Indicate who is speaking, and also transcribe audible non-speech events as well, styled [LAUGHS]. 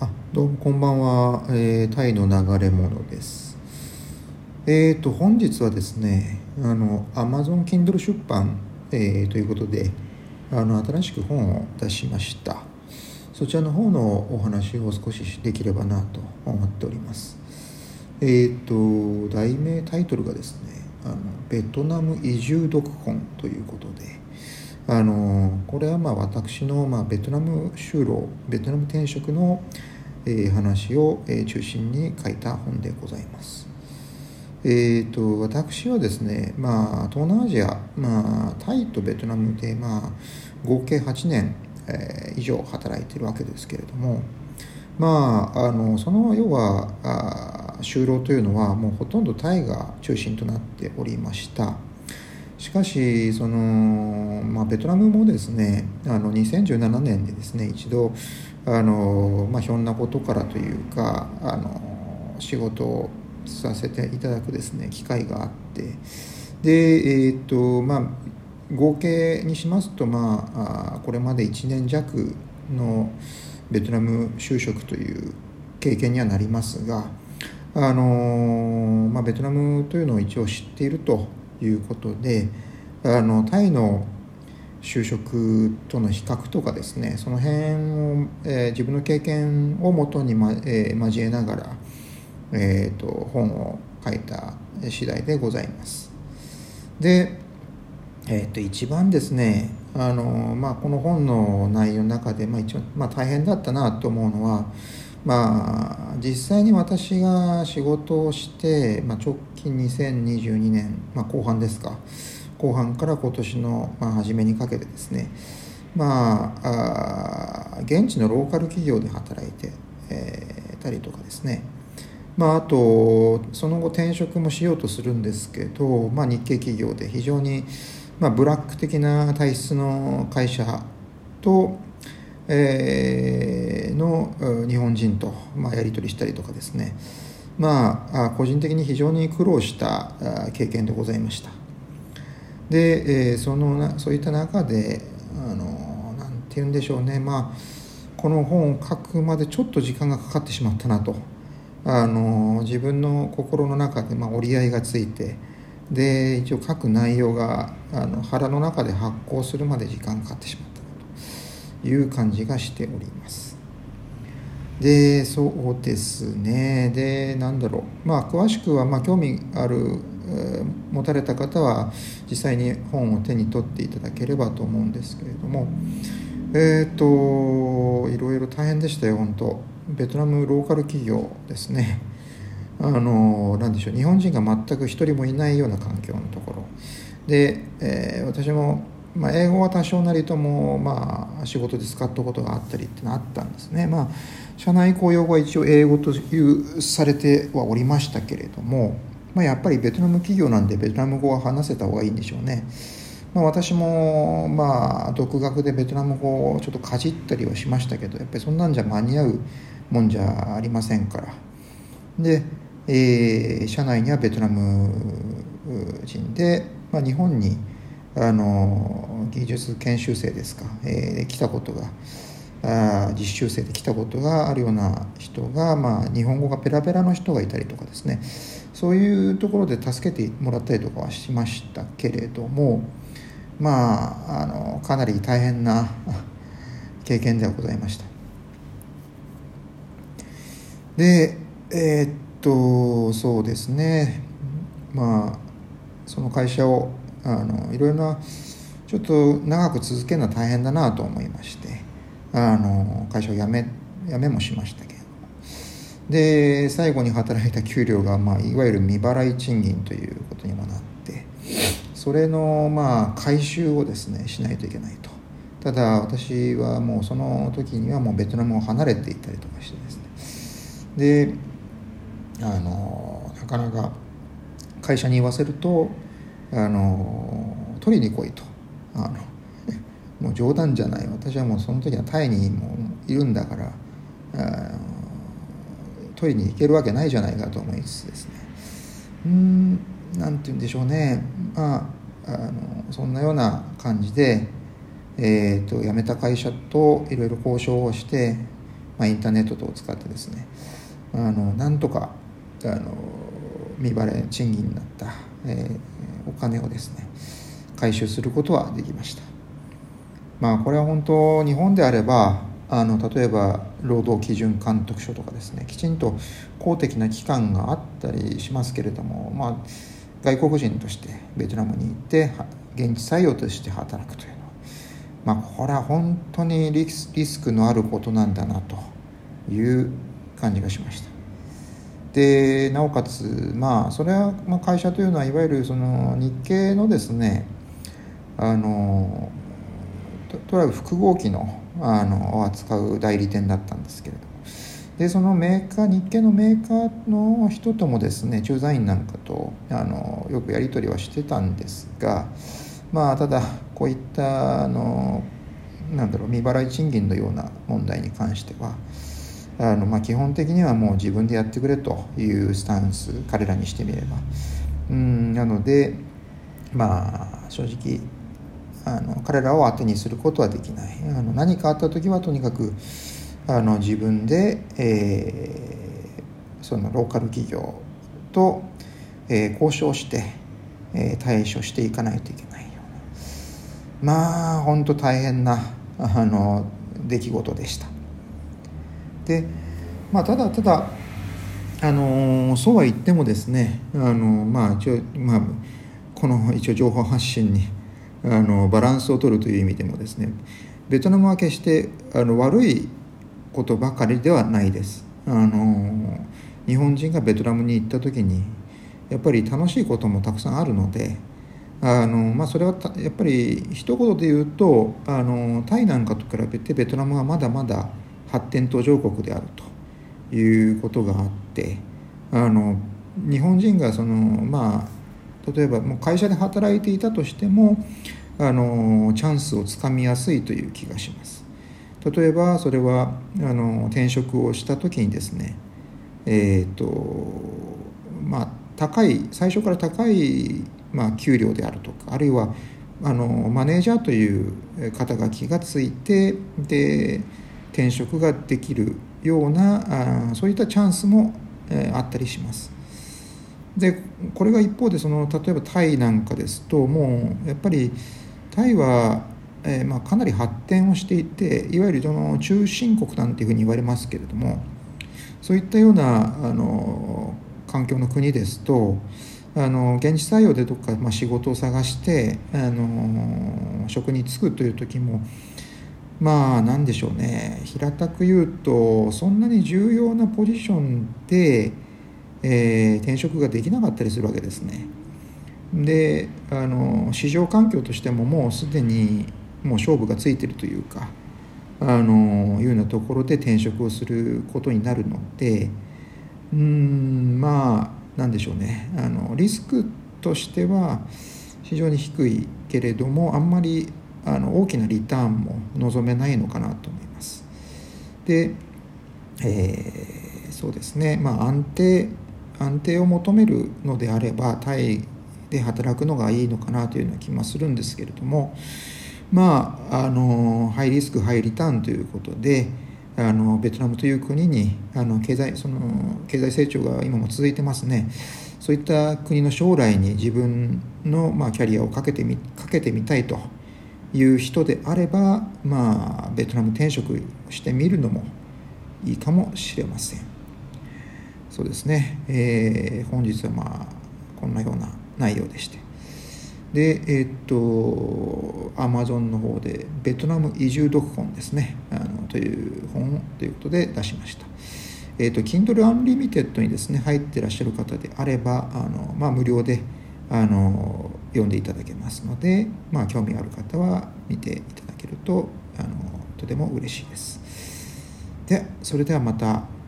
Speaker 1: あどうもこんばんは、えータイの流れ物です。えーと本日はですねあの Amazon Kindle 出版、えーということであの新しく本を出しました。そちらの方のお話を少しできればなと思っております。えーと題名タイトルがですねあのベトナム移住読本ということであのこれはまあ私のまあベトナム就労ベトナム転職の、えー話を、えー中心に書いた本でございます。えー、と私はですね、まあ、東南アジア、まあ、タイとベトナムで、まあ、合計8年、えー以上働いているわけですけれども、まあ、あのその要はあ就労というのはもうほとんどタイが中心となっておりました。しかしその、まあ、ベトナムもですねあの2017年でですね一度あの、まあ、ひょんなことからというかあの仕事をさせていただくですね機会があってでえっ、とまあ合計にしますと、まあ、あこれまで1年弱のベトナム就職という経験にはなりますが、あのまあ、ベトナムというのを一応知っているということであのタイの就職との比較とかですねその辺を、えー自分の経験をもとに、まえー交えながら、えー、と本を書いた次第でございます。で、えー、と一番ですねあの、まあ、この本の内容の中で、まあ、一番、まあ、大変だったなと思うのは、まあ、実際に私が仕事をして、まあ、直近2022年、まあ、後半ですか。後半から今年の、まあ、初めにかけてですね。まあ現地のローカル企業で働いて、えーたりとかですね。まあ、あとその後転職もしようとするんですけど、まあ、日系企業で非常に、まあ、ブラック的な体質の会社と、えの日本人と、ま、やり取りしたりとかですね。まあ個人的に非常に苦労した経験でございました。で、えそのそういった中であのなんて言うんでしょうね。まあこの本を書くまでちょっと時間がかかってしまったなと。あの自分の心の中でまあ折り合いがついてで一応書く内容があの腹の中で発行するまで時間がかかってしまった。いう感じがしております。でそうですね。でなんだろう。まあ詳しくはまあ興味ある、持たれた方は実際に本を手に取っていただければと思うんですけれども。えっ、といろいろ大変でしたよ本当。ベトナムローカル企業ですね。[LAUGHS] あのなんでしょう。日本人が全く一人もいないような環境のところ。で、えー私も、まあ、英語は多少なりとも、まあ、仕事で使ったことがあったりってのあったんですね。まあ社内公用語は一応英語というされてはおりましたけれども、まあ、やっぱりベトナム企業なんでベトナム語は話せた方がいいんでしょうね。まあ、私もまあ独学でベトナム語をちょっとかじったりはしましたけどやっぱりそんなんじゃ間に合うもんじゃありませんから。で、えー社内にはベトナム人で、まあ、日本にあの技術研修生ですか、えー来たことがあ実習生で来たことがあるような人が、まあ、日本語がペラペラの人がいたりとかですね。そういうところで助けてもらったりとかはしましたけれどもまああのかなり大変な [LAUGHS] 経験ではございました。でえーっとそうですね。まあその会社をあのいろいろなちょっと長く続けるのは大変だなと思いましてあの会社を辞め辞めもしましたけどで最後に働いた給料が、まあ、いわゆる未払い賃金ということにもなってそれのまあ回収をですねしないといけないと。ただ私はもうその時にはもうベトナムを離れていたりとかしてですね。であのなかなか会社に言わせるとあの取りに来いと。あのもう冗談じゃない。私はもうその時はタイにもいるんだから取りに行けるわけないじゃないかと思いつつですね。うんなんて言うんでしょうね。まああのそんなような感じで、えー、と辞めた会社といろいろ交渉をして、まあ、インターネット等を使ってですね。あのなんとかあの未払い賃金になった、え、お金をですね回収することはできましたまあこれは本当日本であればあの例えば労働基準監督署とかですねきちんと公的な機関があったりしますけれども、まあ、外国人としてベトナムに行って現地採用として働くというのは、まあ、これは本当にリスリスクのあることなんだなという感じがしました。でなおかつまあそれは、まあ、会社というのはいわゆるその日系のですねあのとら複合機のあの扱う代理店だったんですけれども。でそのメーカー日系のメーカーの人ともですね駐在員なんかとあのよくやり取りはしてたんですがまあただこういったあのなんだろう未払い賃金のような問題に関してはあの、まあ、基本的にはもう自分でやってくれというスタンス彼らにしてみれば。うんなのでまあ正直あの彼らを当てにすることはできない。あの何かあった時はとにかくあの自分で、えー、そのローカル企業と、えー、交渉して、えー、対処していかないといけないような。まあ本当大変なあの出来事でした。でまあただただあのそうは言ってもですねあのまあ一応まあこの一応情報発信にあのバランスを取るという意味でもですねベトナムは決してあの悪いことばかりではないです。あの日本人がベトナムに行った時にやっぱり楽しいこともたくさんあるのであの、まあ、それはやっぱり一言で言うとあのタイなんかと比べてベトナムはまだまだ発展途上国であるということがあってあの日本人がそのまあ例えばもう会社で働いていたとしてもあのチャンスをつかみやすいという気がします。例えばそれはあの転職をした時にですねえっ、ー、とまあ高い最初から高い、まあ、給料であるとかあるいはあのマネージャーという肩書きがついてで転職ができるようなあそういったチャンスも、え、あったりします。でこれが一方でその例えばタイなんかですともうやっぱりタイは、えー、まあ、かなり発展をしていていわゆるその中心国なんていうふうに言われますけれどもそういったようなあの環境の国ですとあの現地採用でどっか、まあ、仕事を探してあの職に就くという時もまあ何でしょうね平たく言うとそんなに重要なポジションでえー、転職ができなかったりするわけですね。であの市場環境としてももうすでにもう勝負がついてるというかあのいうようなところで転職をすることになるのでうんまあなんでしょうねあのリスクとしては非常に低いけれどもあんまりあの大きなリターンも望めないのかなと思います。で、えー、そうですね。まあ安定安定を求めるのであればタイで働くのがいいのかなというような気もするんですけれどもまああのハイリスクハイリターンということであのベトナムという国にあの経済その経済成長が今も続いてますね。そういった国の将来に自分の、まあ、キャリアをかけてみかけてみたいと。いう人であれば、まあ、ベトナム転職してみるのもいいかもしれません。そうですね、えー、本日はまあこんなような内容でして。でえー、っとアマゾンの方でベトナム移住読本ですね。あのという本ということで出しました。えー、っと Kindle Unlimited にですね入ってらっしゃる方であればあの、まあ、無料であの読んでいただけますので、まあ、興味ある方は見ていただけるとあのとても嬉しいです。でそれではまた。